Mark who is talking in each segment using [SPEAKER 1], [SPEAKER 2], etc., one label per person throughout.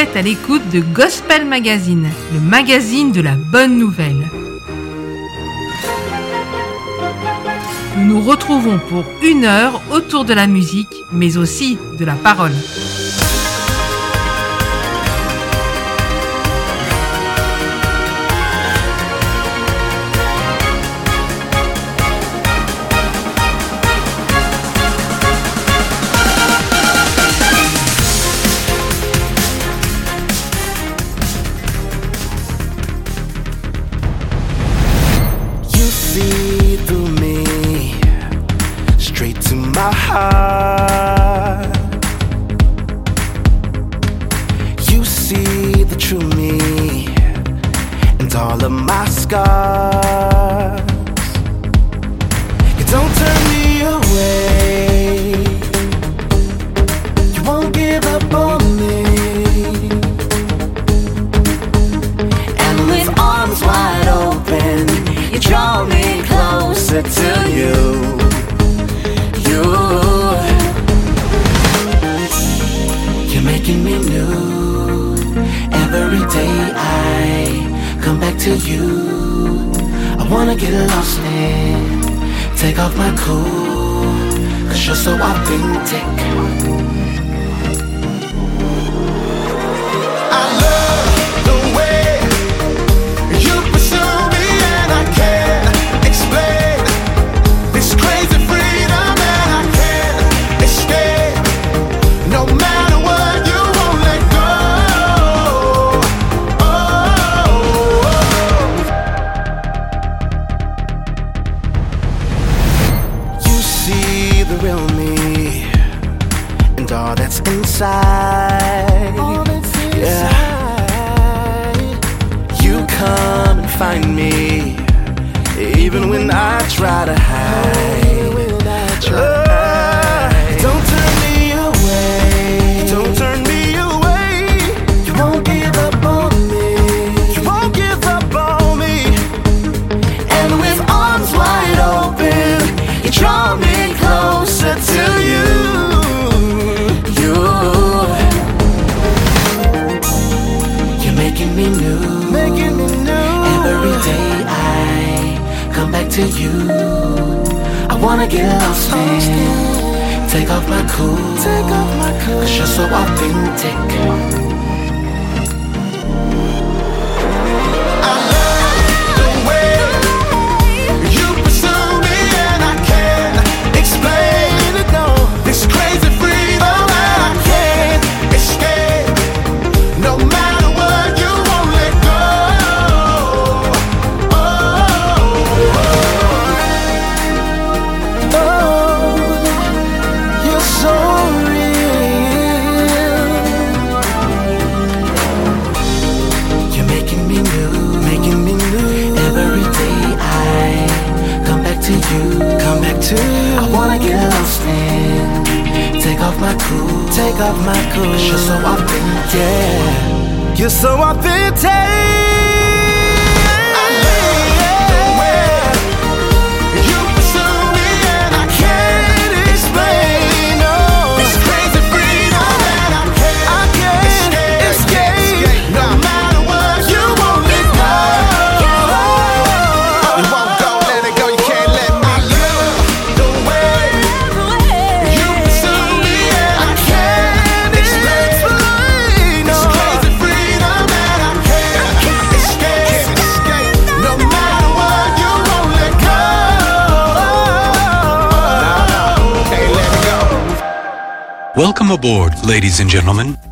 [SPEAKER 1] êtes à l'écoute de Gospel Magazine, le magazine de la bonne nouvelle. Nous nous retrouvons pour une heure autour de la musique, mais aussi de la parole.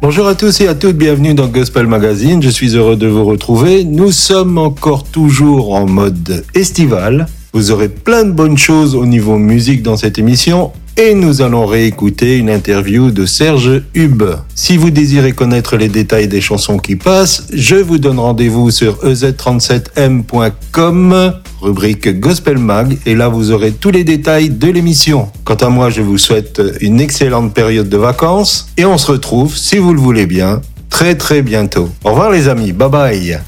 [SPEAKER 2] Bonjour à tous et à toutes, bienvenue dans Gospel Magazine. Je suis heureux de vous retrouver. Nous sommes encore toujours en mode estival. Vous aurez plein de bonnes choses au niveau musique dans cette émission et nous allons réécouter une interview de Serge Hub. Si vous désirez connaître les détails des chansons qui passent, je vous donne rendez-vous sur ez37m.com rubrique Gospel Mag, et là vous aurez tous les détails de l'émission. Quant à moi, je vous souhaite une excellente période de vacances, et on se retrouve, si vous le voulez bien, très très bientôt. Au revoir les amis, bye bye.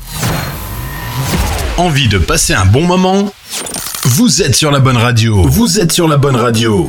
[SPEAKER 3] Envie de passer un bon moment? Vous êtes sur la bonne radio. Vous êtes sur la bonne radio.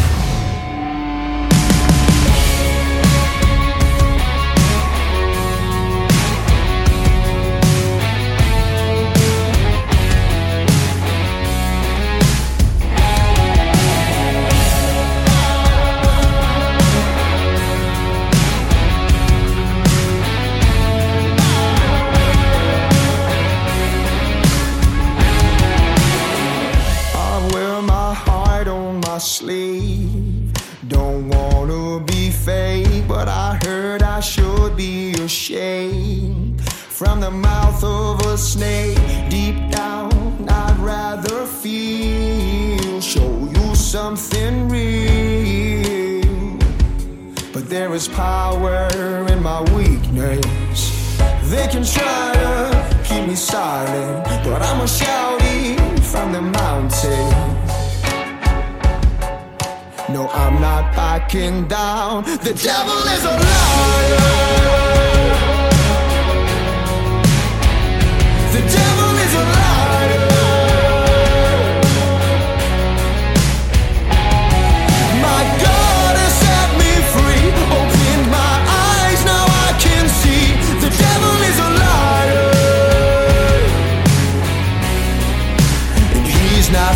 [SPEAKER 4] wanna be fake, but I heard I should be ashamed. From the mouth of a snake, deep down, I'd rather feel. Show you something real. But there is power in my weakness. They can try to keep me silent, but I'm a shouting from the mountain. No, I'm not backing down. The devil is a liar. The devil is a liar. My God has set me free. My eyes, now I can see. The devil is a liar. And he's not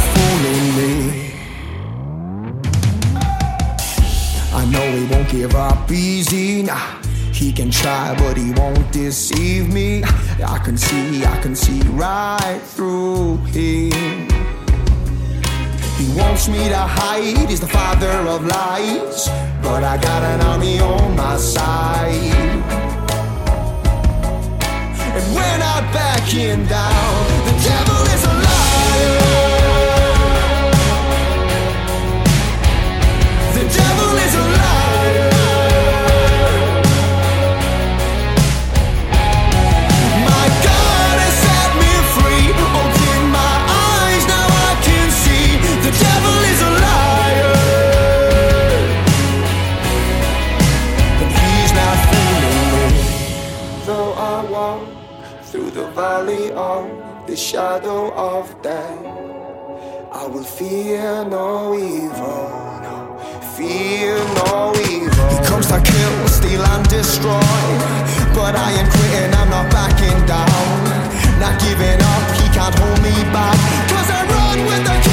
[SPEAKER 4] give up easy. Nah, he can try, but he won't deceive me. I can see, I can see right through him. He wants me to hide, he's the father of lies. But I got an army on my side. And we're not backing down. The devil through the valley of the shadow of death. I will fear no evil, no, fear no evil. He comes to kill, steal, and destroy. But I ain't quitting, I'm not backing down. Not giving up, he can't hold me back. Cause I run with the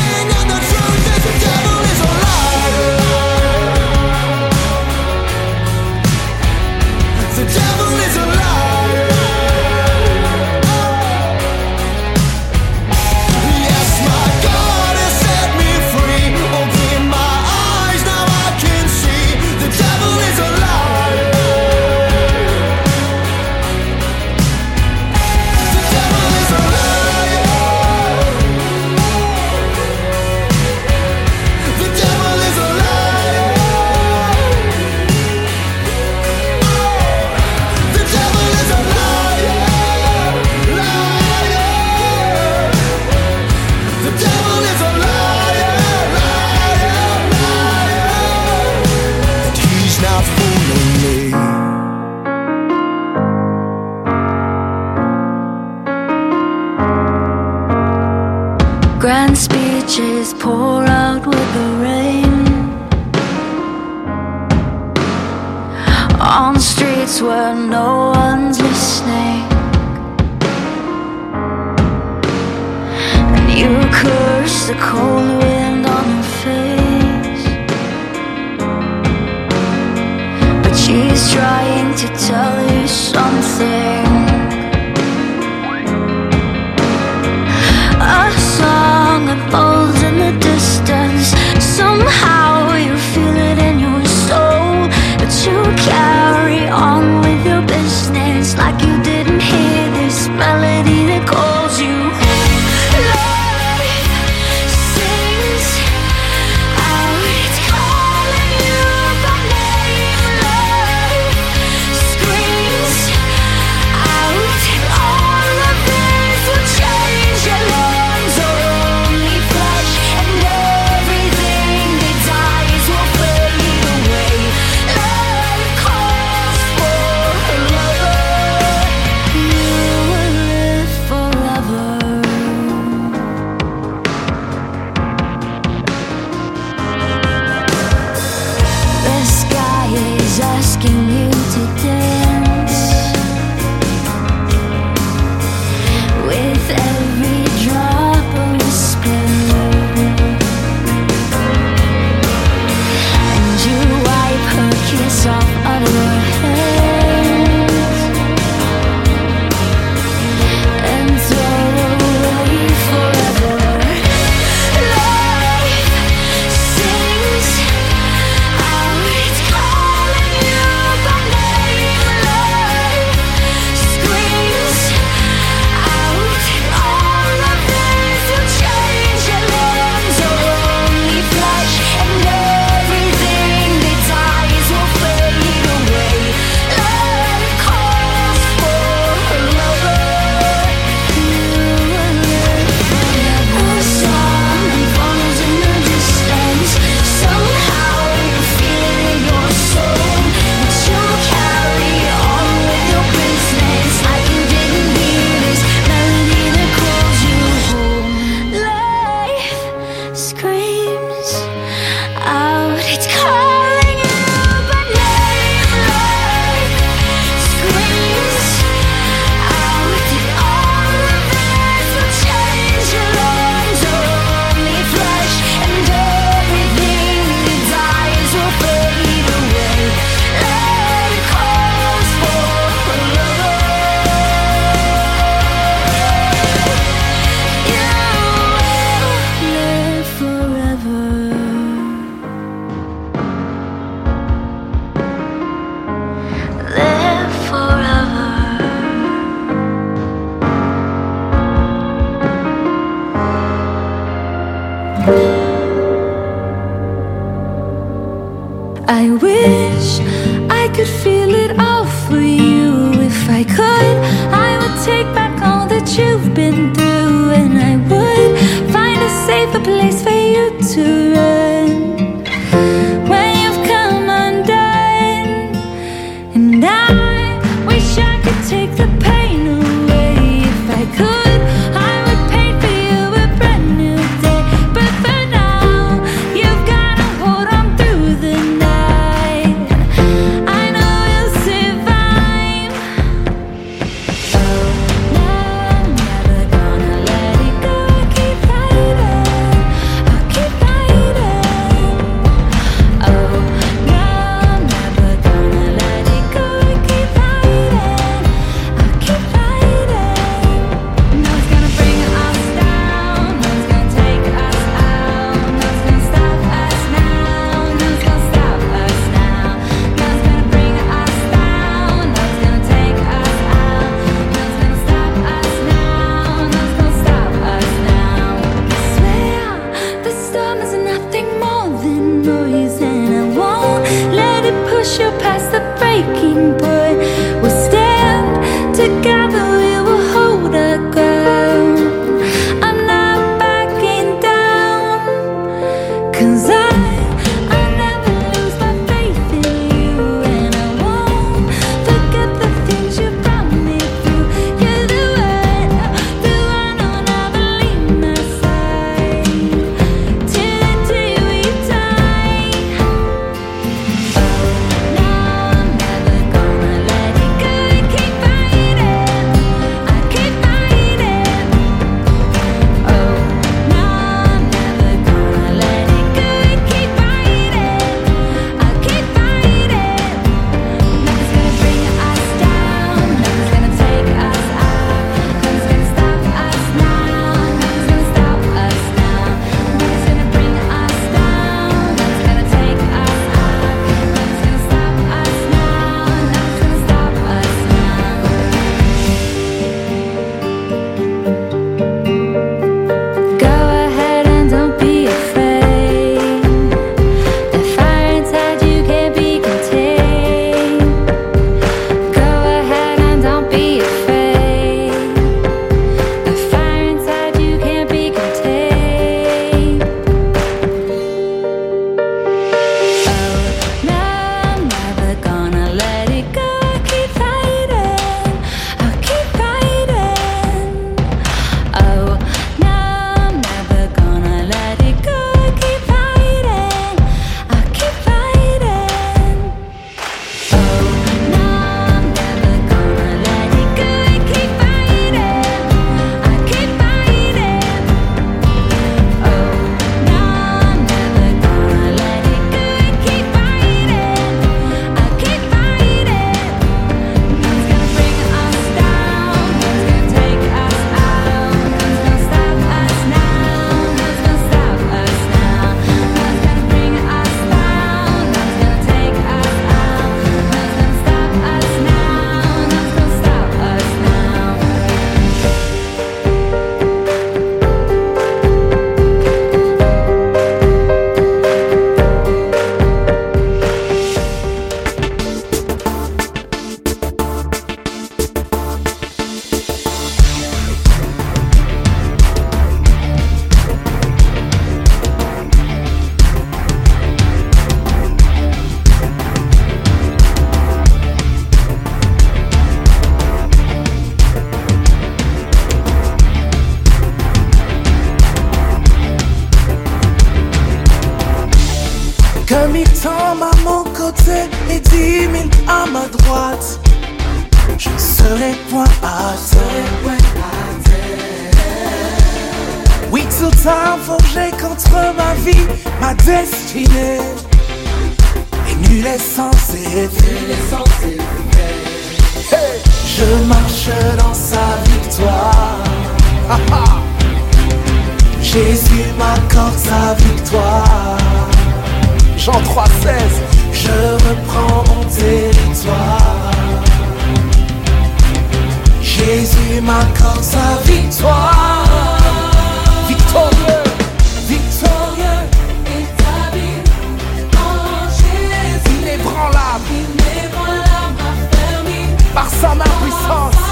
[SPEAKER 5] victoire. Jean 3, 16. Je reprends mon territoire. Jésus m'accorde sa victoire. Victorieux, victorieux est ta vie en Jésus. Inébranlable, par sa main puissante.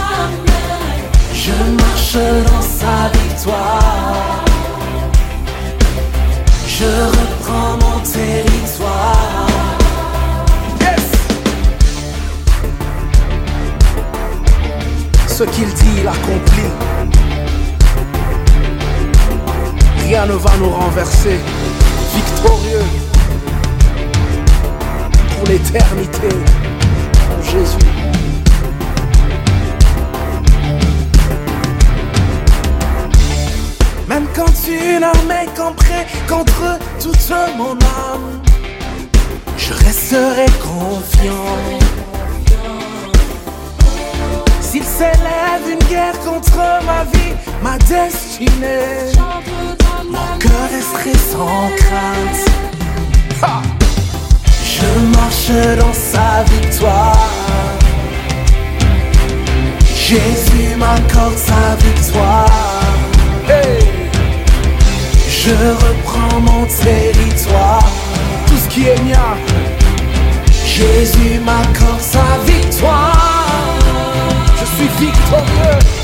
[SPEAKER 5] Je marche dans sa victoire. Je reprends mon territoire. Ce qu'il dit, il accomplit. Rien ne va nous renverser. Victorieux pour l'éternité. Jésus. Quand une armée camperait contre toute mon âme, je resterai confiant. S'il s'élève une guerre contre ma vie, ma destinée, mon cœur resterait sans crainte. Je marche dans sa victoire. Jésus m'accorde sa victoire. Je reprends mon territoire, tout ce qui est mien. Jésus m'accorde sa victoire. Je suis victorieux.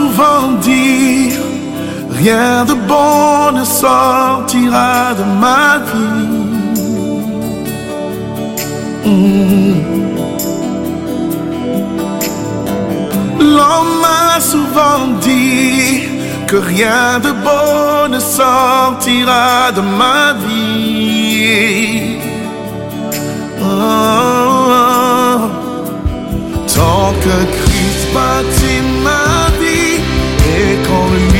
[SPEAKER 6] Souvent dire Rien de bon ne sortira de ma vie. Mm. L'homme m'a souvent dit que rien de bon ne sortira de ma vie. Oh. Tant que Christ bâtit ma et qu'en lui je me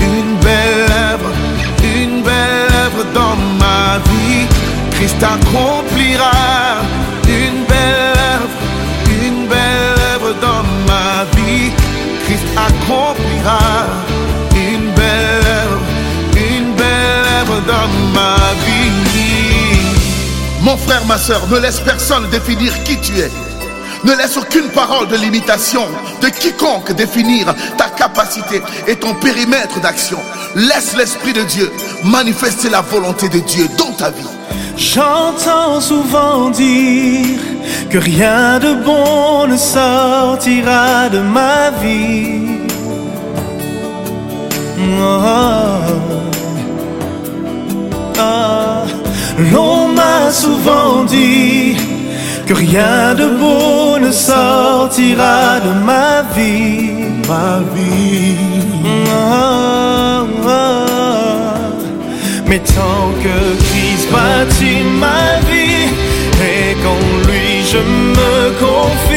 [SPEAKER 6] une belle œuvre, une belle œuvre dans ma vie. Christ accomplira une belle œuvre, une belle œuvre dans ma vie. Christ accomplira une belle œuvre, une belle œuvre dans ma vie.
[SPEAKER 7] Mon frère, ma soeur, ne laisse personne définir qui tu es.
[SPEAKER 6] Ne laisse aucune parole de limitation de quiconque définir et ton périmètre d'action. Laisse l'Esprit de Dieu manifester la volonté de Dieu dans ta vie.
[SPEAKER 8] J'entends souvent dire que rien de bon ne sortira de ma vie. Oh, oh. L'on m'a souvent dit que rien de beau ne sortira de ma vie. Mais tant que Christ bâtit ma vie et qu'en lui je me confie,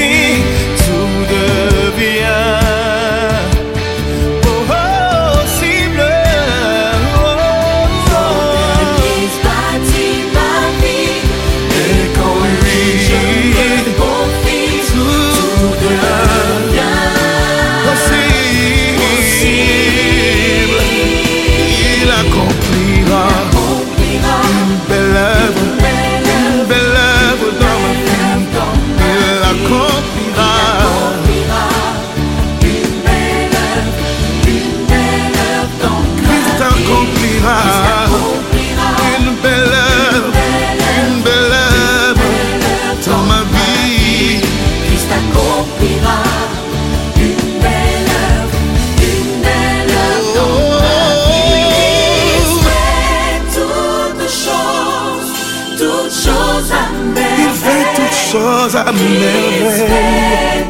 [SPEAKER 6] merveille.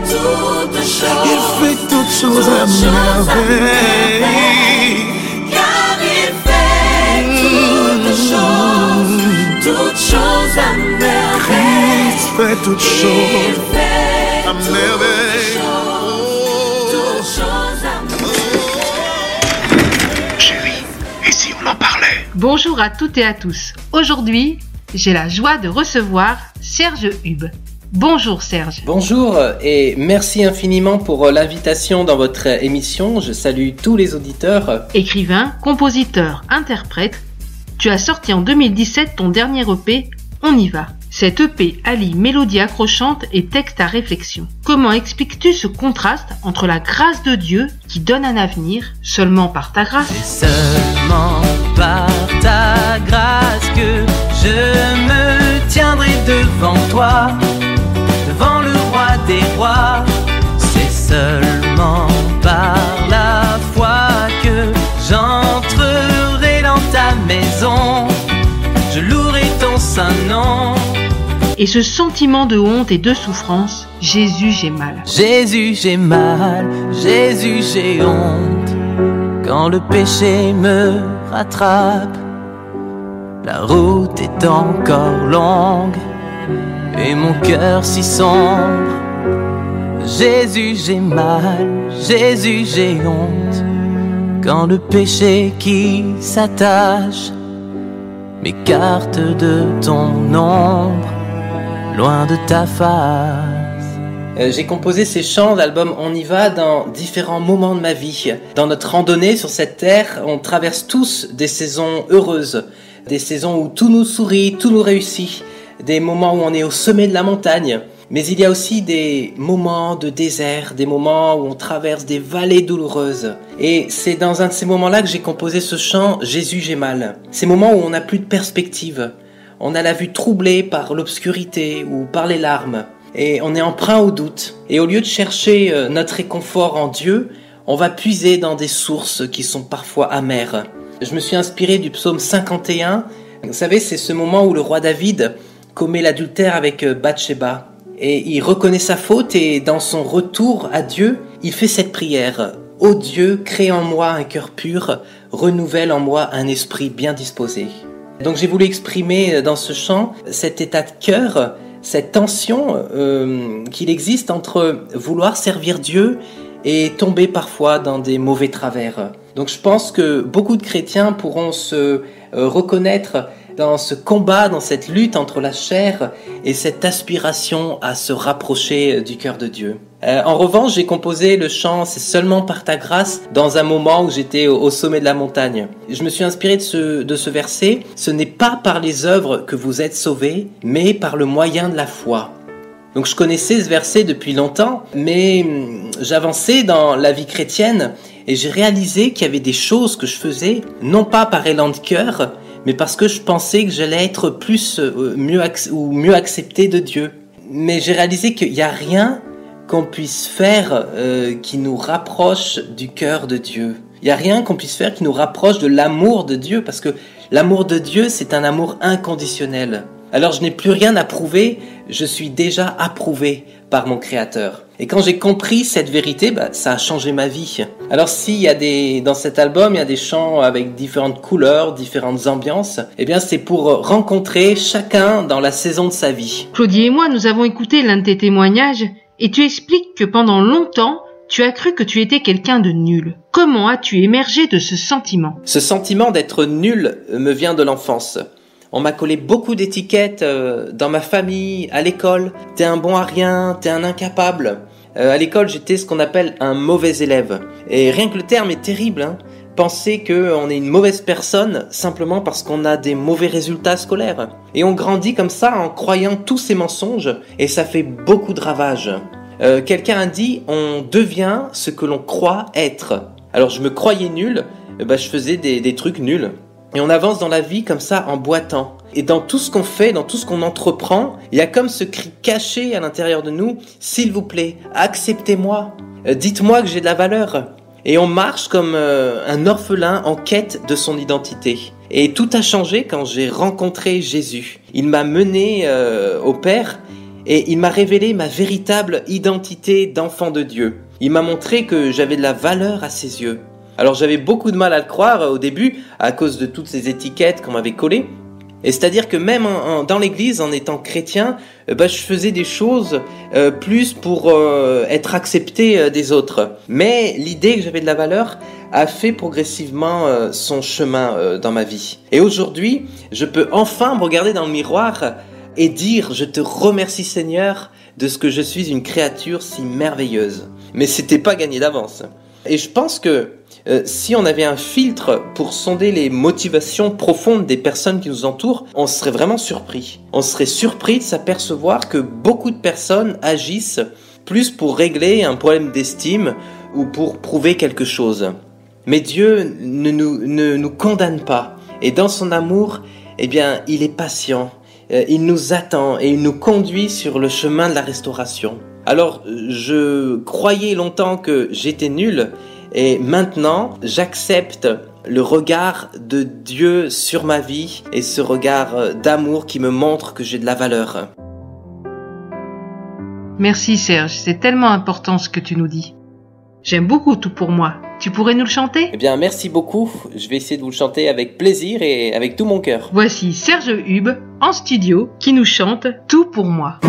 [SPEAKER 6] Il fait toutes choses à merveille.
[SPEAKER 9] Car il fait toutes choses, toutes choses à merveille.
[SPEAKER 6] Christ fait toutes
[SPEAKER 9] Il
[SPEAKER 6] choses
[SPEAKER 9] fait
[SPEAKER 6] à merveille.
[SPEAKER 9] toutes choses à merveille.
[SPEAKER 10] Chérie, et si on en parlait?
[SPEAKER 11] Bonjour à toutes et à tous. Aujourd'hui, j'ai la joie de recevoir Serge Hub. Bonjour Serge.
[SPEAKER 7] Bonjour et merci infiniment pour l'invitation dans votre émission. Je salue tous les auditeurs.
[SPEAKER 11] Écrivain, compositeur, interprète, tu as sorti en 2017 ton dernier EP, On y va. Cet EP allie mélodie accrochante et texte à réflexion. Comment expliques-tu ce contraste entre la grâce de Dieu qui donne un avenir seulement par ta grâce?
[SPEAKER 12] Seulement par ta grâce que je me tiendrai devant toi, des rois. C'est seulement par la foi que j'entrerai dans ta maison. Je louerai ton saint nom.
[SPEAKER 11] Et ce sentiment de honte et de souffrance, Jésus j'ai mal.
[SPEAKER 12] Jésus, j'ai mal, Jésus, j'ai honte. Quand le péché me rattrape, la route est encore longue et mon cœur si sombre. Jésus, j'ai mal, Jésus, j'ai honte. Quand le péché qui s'attache m'écarte de ton ombre, loin de ta face.
[SPEAKER 7] Euh, J'ai composé ces chants d'album On y va dans différents moments de ma vie. Dans notre randonnée sur cette terre, on traverse tous des saisons heureuses, des saisons où tout nous sourit, tout nous réussit, des moments où on est au sommet de la montagne. Mais il y a aussi des moments de désert, des moments où on traverse des vallées douloureuses. Et c'est dans un de ces moments-là que j'ai composé ce chant Jésus j'ai mal. Ces moments où on n'a plus de perspective. On a la vue troublée par l'obscurité ou par les larmes. Et on est emprunt au doute. Et au lieu de chercher euh, notre réconfort en Dieu, on va puiser dans des sources qui sont parfois amères. Je me suis inspiré du psaume 51. Vous savez, c'est ce moment où le roi David commet l'adultère avec euh, Bathsheba. Et il reconnaît sa faute et dans son retour à Dieu, il fait cette prière. Ô Dieu, crée en moi un cœur pur, renouvelle en moi un esprit bien disposé. Donc j'ai voulu exprimer dans ce chant cet état de cœur, cette tension euh, qu'il existe entre vouloir servir Dieu et tomber parfois dans des mauvais travers. Donc je pense que beaucoup de chrétiens pourront se euh, reconnaître dans ce combat, dans cette lutte entre la chair et cette aspiration à se rapprocher du cœur de Dieu. Euh, en revanche, j'ai composé le chant C'est seulement par ta grâce dans un moment où j'étais au, sommet de la montagne. Je me suis inspiré de ce, de ce verset. Ce n'est pas par les œuvres que vous êtes sauvés, mais par le moyen de la foi. Donc je connaissais ce verset depuis longtemps, mais hum, j'avançais dans la vie chrétienne et j'ai réalisé qu'il y avait des choses que je faisais, non pas par élan de cœur, mais parce que je pensais que j'allais être plus euh, mieux ou mieux accepté de Dieu. Mais j'ai réalisé qu'il n'y a rien qu'on puisse faire euh, qui nous rapproche du cœur de Dieu. Il n'y a rien qu'on puisse faire qui nous rapproche de l'amour de Dieu, parce que l'amour de Dieu, c'est un amour inconditionnel. Alors je n'ai plus rien à prouver, je suis déjà approuvé par mon Créateur. Et quand j'ai compris cette vérité, bah, ça a changé ma vie. Alors s'il y a des, dans cet album, il y a des chants avec différentes couleurs, différentes ambiances, eh bien c'est pour rencontrer chacun dans la saison de sa vie.
[SPEAKER 1] Claudie et moi, nous avons écouté l'un de tes témoignages et tu expliques que pendant longtemps, tu as cru que tu étais quelqu'un de nul. Comment as-tu émergé de ce sentiment?
[SPEAKER 7] Ce sentiment d'être nul me vient de l'enfance. On m'a collé beaucoup d'étiquettes euh, dans ma famille, à l'école. T'es un bon à rien, t'es un incapable. Euh, à l'école, j'étais ce qu'on appelle un mauvais élève. Et rien que le terme est terrible. Hein. Penser qu'on est une mauvaise personne simplement parce qu'on a des mauvais résultats scolaires. Et on grandit comme ça en croyant tous ces mensonges et ça fait beaucoup de ravages. Euh, quelqu'un a dit on devient ce que l'on croit être. Alors je me croyais nul, bah, je faisais des trucs nuls. Et on avance dans la vie comme ça en boitant. Et dans tout ce qu'on fait, dans tout ce qu'on entreprend, il y a comme ce cri caché à l'intérieur de nous, s'il vous plaît, acceptez-moi, euh, dites-moi que j'ai de la valeur. Et on marche comme euh, un orphelin en quête de son identité. Et tout a changé quand j'ai rencontré Jésus. Il m'a mené euh, au Père et il m'a révélé ma véritable identité d'enfant de Dieu. Il m'a montré que j'avais de la valeur à ses yeux. Alors j'avais beaucoup de mal à le croire euh, au début à cause de toutes ces étiquettes qu'on m'avait collées. Et c'est-à-dire que même dans l'église, en étant chrétien, euh, bah, je faisais des choses euh, plus pour être accepté des autres. Mais l'idée que j'avais de la valeur a fait progressivement son chemin dans ma vie. Et aujourd'hui, je peux enfin me regarder dans le miroir et dire je te remercie Seigneur de ce que je suis une créature si merveilleuse. Mais c'était pas gagné d'avance. Et je pense que euh, si on avait un filtre pour sonder les motivations profondes des personnes qui nous entourent, on serait vraiment surpris. On serait surpris de s'apercevoir que beaucoup de personnes agissent plus pour régler un problème d'estime ou pour prouver quelque chose. Mais Dieu ne nous, ne nous condamne pas. Et dans son amour, eh bien, il est patient. Euh, il nous attend et il nous conduit sur le chemin de la restauration. Alors, je croyais longtemps que j'étais nul et maintenant, j'accepte le regard de Dieu sur ma vie et ce regard euh, d'amour qui me montre que j'ai de la valeur.
[SPEAKER 1] Merci Serge, c'est tellement important ce que tu nous dis. J'aime beaucoup tout pour moi. Tu pourrais nous le chanter?
[SPEAKER 7] Eh bien, merci beaucoup. Je vais essayer de vous le chanter avec plaisir et avec tout mon cœur.
[SPEAKER 1] Voici Serge Hub en studio qui nous chante Tout pour moi.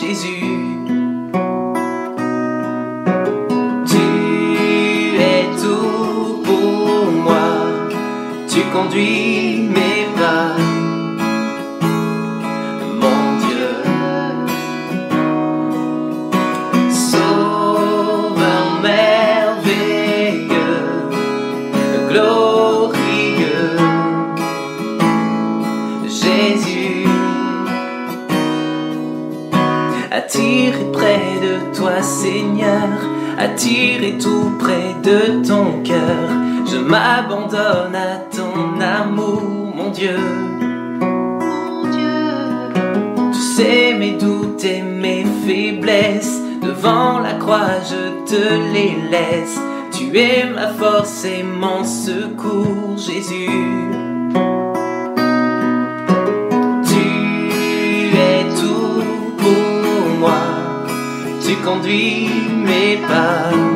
[SPEAKER 12] Jésus. Tu es tout pour moi. Tu conduis mes attire tout près de ton cœur. Je m'abandonne à ton amour, mon Dieu. Mon Dieu. étais mes faiblesses. Devant la croix, je te les laisse. Tu es ma force et mon secours, Jésus. Tu conduis mes pas.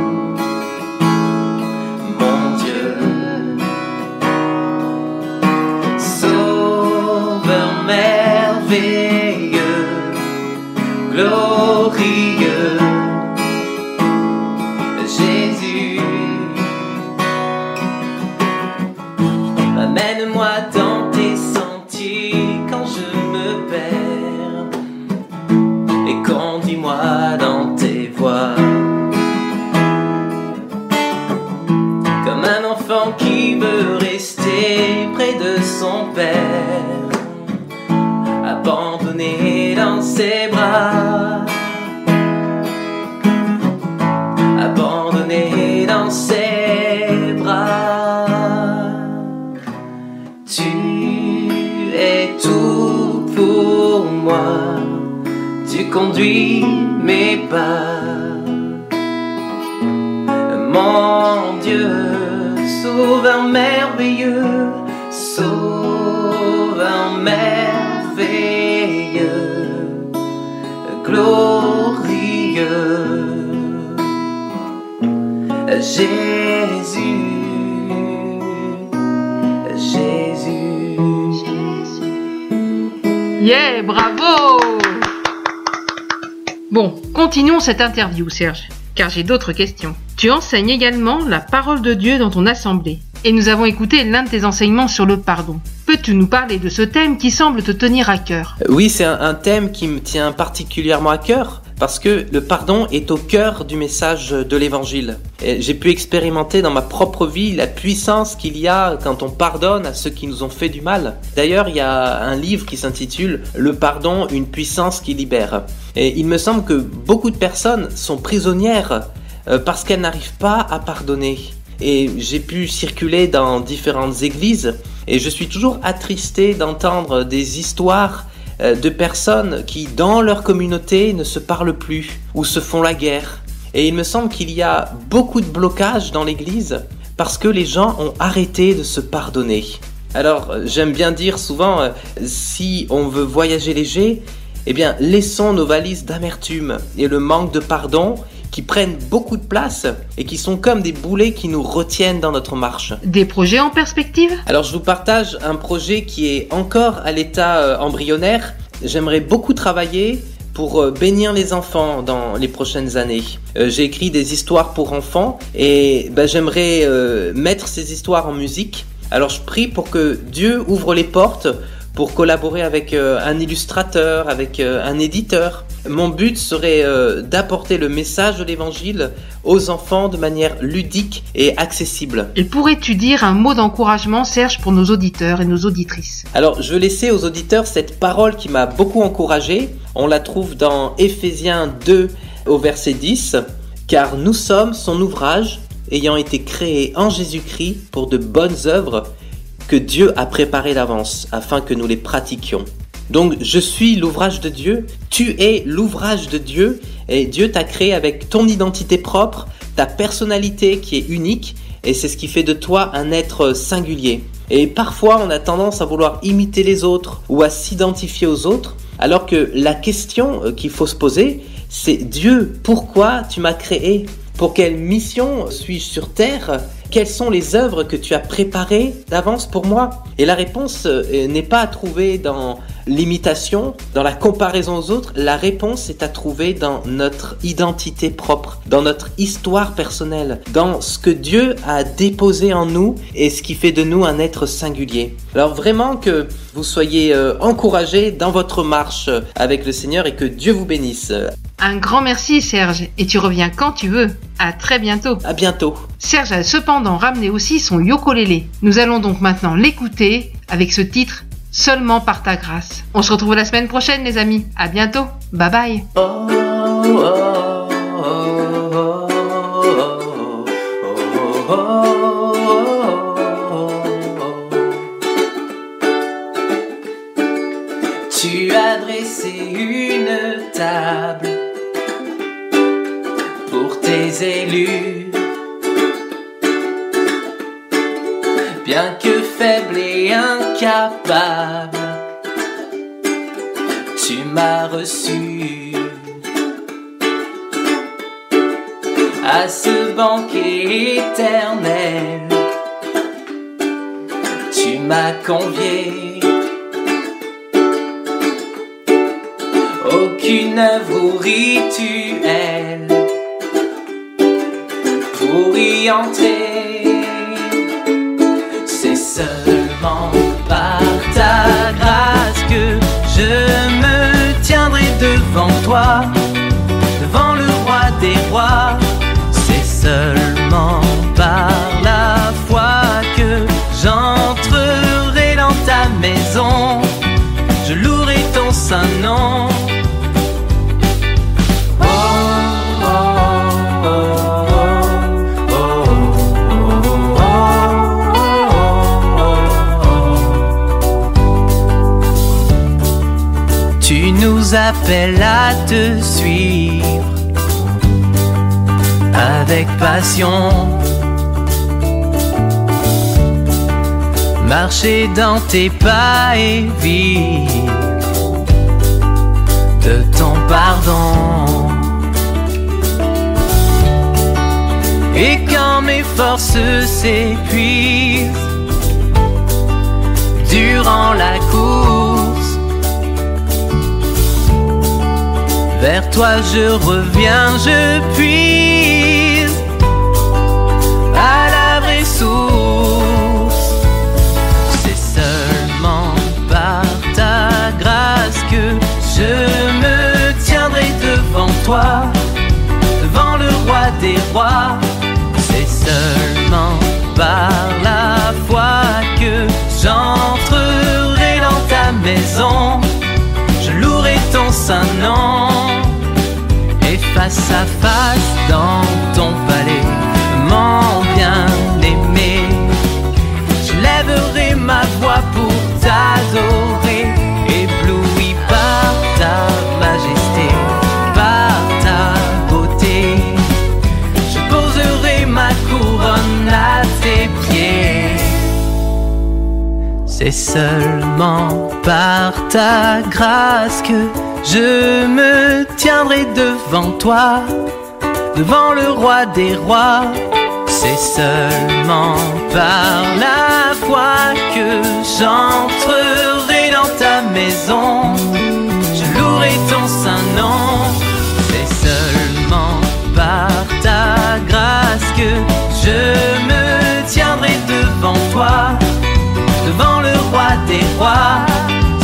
[SPEAKER 12] Tu conduis mes pas. Mon Dieu, sauveur merveilleux, sauveur merveilleux, glorieux, Jésus,
[SPEAKER 1] bravo Bon, continuons cette interview, Serge, car j'ai d'autres questions. Tu enseignes également la parole de Dieu dans ton assemblée, et nous avons écouté l'un de tes enseignements sur le pardon. Peux-tu nous parler de ce thème qui semble te tenir à cœur?
[SPEAKER 7] Oui, c'est un, thème qui me tient particulièrement à cœur parce que le pardon est au cœur du message de l'évangile. J'ai pu expérimenter dans ma propre vie la puissance qu'il y a quand on pardonne à ceux qui nous ont fait du mal. D'ailleurs, il y a un livre qui s'intitule Le pardon, une puissance qui libère. Et il me semble que beaucoup de personnes sont prisonnières euh, parce qu'elles n'arrivent pas à pardonner. Et j'ai pu circuler dans différentes églises et je suis toujours attristé d'entendre des histoires de personnes qui, dans leur communauté, ne se parlent plus ou se font la guerre. Et il me semble qu'il y a beaucoup de blocages dans l'Église parce que les gens ont arrêté de se pardonner. Alors, euh, j'aime bien dire souvent, euh, si on veut voyager léger, eh bien, laissons nos valises d'amertume et le manque de pardon qui prennent beaucoup de place et qui sont comme des boulets qui nous retiennent dans notre marche.
[SPEAKER 1] Des projets en perspective?
[SPEAKER 7] Alors je vous partage un projet qui est encore à l'état euh, embryonnaire. J'aimerais beaucoup travailler pour euh, bénir les enfants dans les prochaines années. Euh, J'ai écrit des histoires pour enfants et ben, j'aimerais euh, mettre ces histoires en musique. Alors je prie pour que Dieu ouvre les portes pour collaborer avec euh, un illustrateur, avec un éditeur. Mon but serait euh, d'apporter le message de l'évangile aux enfants de manière ludique et accessible.
[SPEAKER 1] Et pourrais-tu dire un mot d'encouragement, Serge, pour nos auditeurs et nos auditrices?
[SPEAKER 7] Alors, je veux laisser aux auditeurs cette parole qui m'a beaucoup encouragé. On la trouve dans Éphésiens 2 au verset 10. Car nous sommes son ouvrage, ayant été créés en Jésus-Christ pour de bonnes œuvres que Dieu a préparées d'avance afin que nous les pratiquions. Donc je suis l'ouvrage de Dieu, tu es l'ouvrage de Dieu et Dieu t'a créé avec ton identité propre, ta personnalité qui est unique et c'est ce qui fait de toi un être singulier. Et parfois on a tendance à vouloir imiter les autres ou à s'identifier aux autres alors que la question euh, qu'il faut se poser c'est Dieu, pourquoi tu m'as créé? Pour quelle mission suis-je sur terre? Quelles sont les œuvres que tu as préparées d'avance pour moi? Et la réponse euh, n'est pas à trouver dans l'imitation, dans la comparaison aux autres. La réponse est à trouver dans notre identité propre, dans notre histoire personnelle, dans ce que Dieu a déposé en nous et ce qui fait de nous un être singulier. Alors vraiment que vous soyez euh, encouragés dans votre marche avec le Seigneur et que Dieu vous bénisse.
[SPEAKER 1] Un grand merci, Serge, et tu reviens quand tu veux. À très bientôt.
[SPEAKER 7] À bientôt.
[SPEAKER 1] Serge a cependant ramené aussi son ukulélé. Nous allons donc maintenant l'écouter avec ce titre Seulement par ta grâce. On se retrouve la semaine prochaine, les amis. À bientôt. Bye bye.
[SPEAKER 12] Tu as dressé une table pour tes élus. Bien que faible et incapable, À ce banquet éternel, tu m'as convié. Nous appelles à te suivre avec passion. Marcher dans tes pas et vivre de ton pardon. Et quand mes forces s'épuisent durant la course, vers toi je reviens, je puise à la vraie source. C'est seulement par ta grâce que je me tiendrai devant toi, devant le roi des rois. C'est seulement par la foi que j'entrerai dans ta maison. Saint nom. Et face à face dans ton palais, mon bien-aimé, je lèverai ma voix pour t'adorer, ébloui par ta majesté, par ta beauté. Je poserai ma couronne à tes pieds. C'est seulement par ta grâce que je me tiendrai devant toi, devant le roi des rois. C'est seulement par la foi que j'entrerai dans ta maison. Je louerai ton saint nom. C'est seulement par ta grâce que je me tiendrai devant toi devant le roi des rois.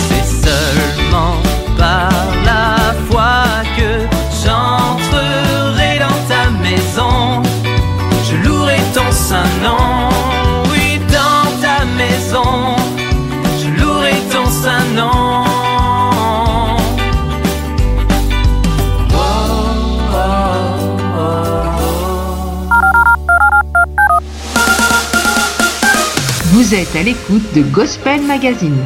[SPEAKER 12] C'est seulement par la foi que j'entrerai dans ta maison. Je louerai ton saint nom, oui, dans ta maison. Je louerai ton saint nom.
[SPEAKER 13] Vous êtes à l'écoute de Gospel Magazine.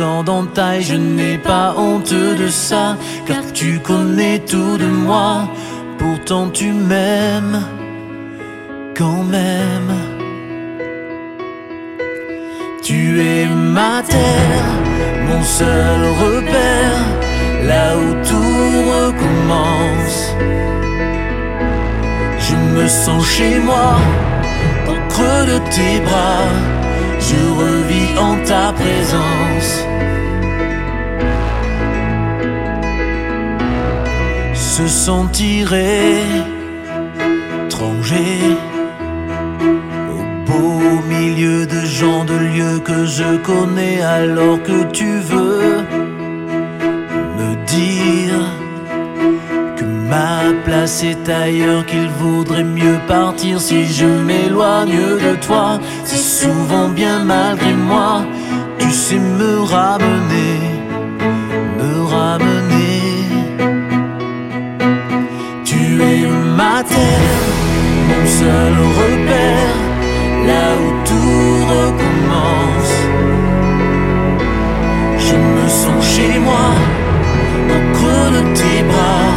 [SPEAKER 8] Je n'ai pas honte de ça, car tu connais tout de moi, pourtant tu m'aimes quand même. Tu es ma terre, mon seul repère, là où tout recommence. Je me sens chez moi, au creux de tes bras, je revis en ta présence. Se sentir étranger au milieu de gens de lieux que je connais. Alors que tu veux me dire que ma place est ailleurs qu'il vaudrait mieux partir si je m'éloigne de toi. C'est souvent bien malgré moi tu sais me ramener terre mon seul repère là où tout recommence. Je me sens chez moi, au creux tes bras,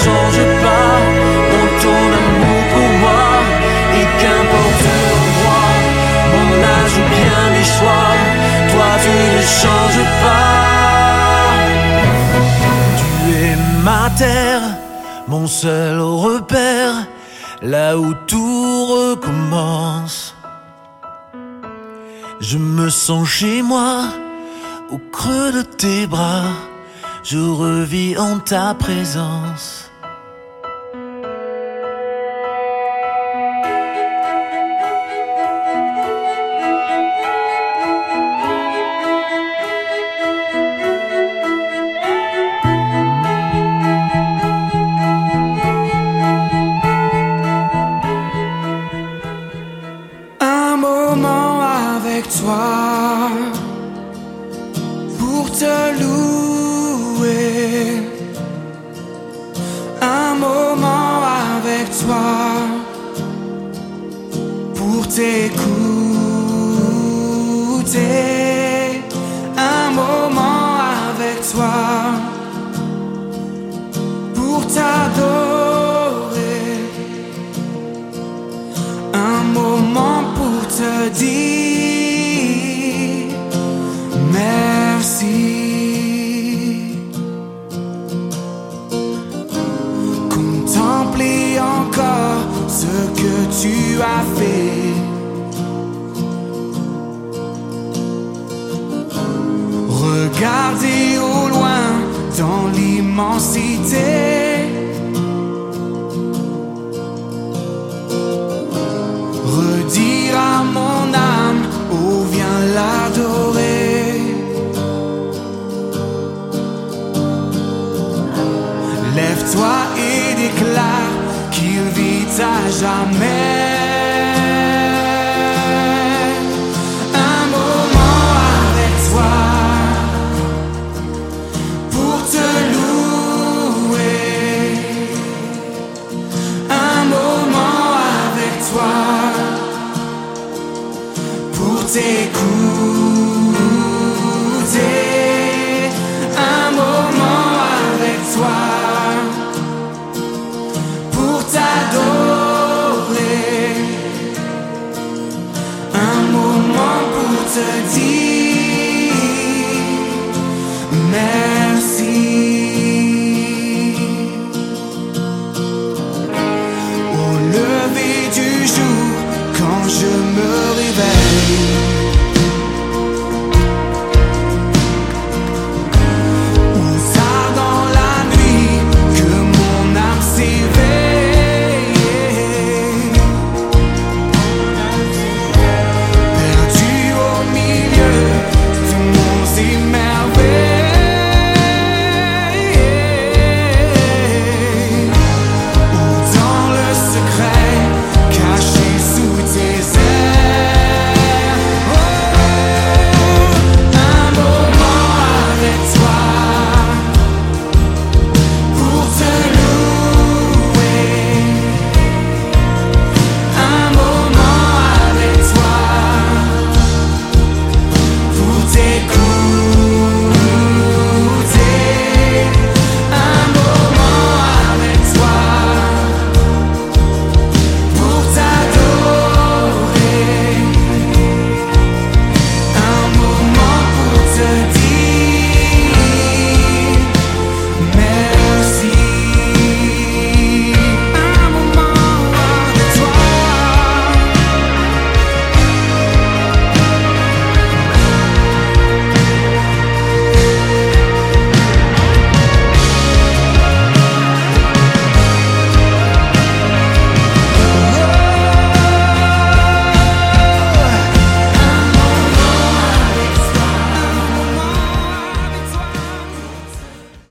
[SPEAKER 8] changes pas dans ton amour pour moi. Et qu'importe l'endroit, mon âge ou bien mes choix, toi tu ne changes pas. Tu es ma terre mon seul repère, là où tout recommence. Je me sens chez moi, au creux de tes bras, je revis en ta présence.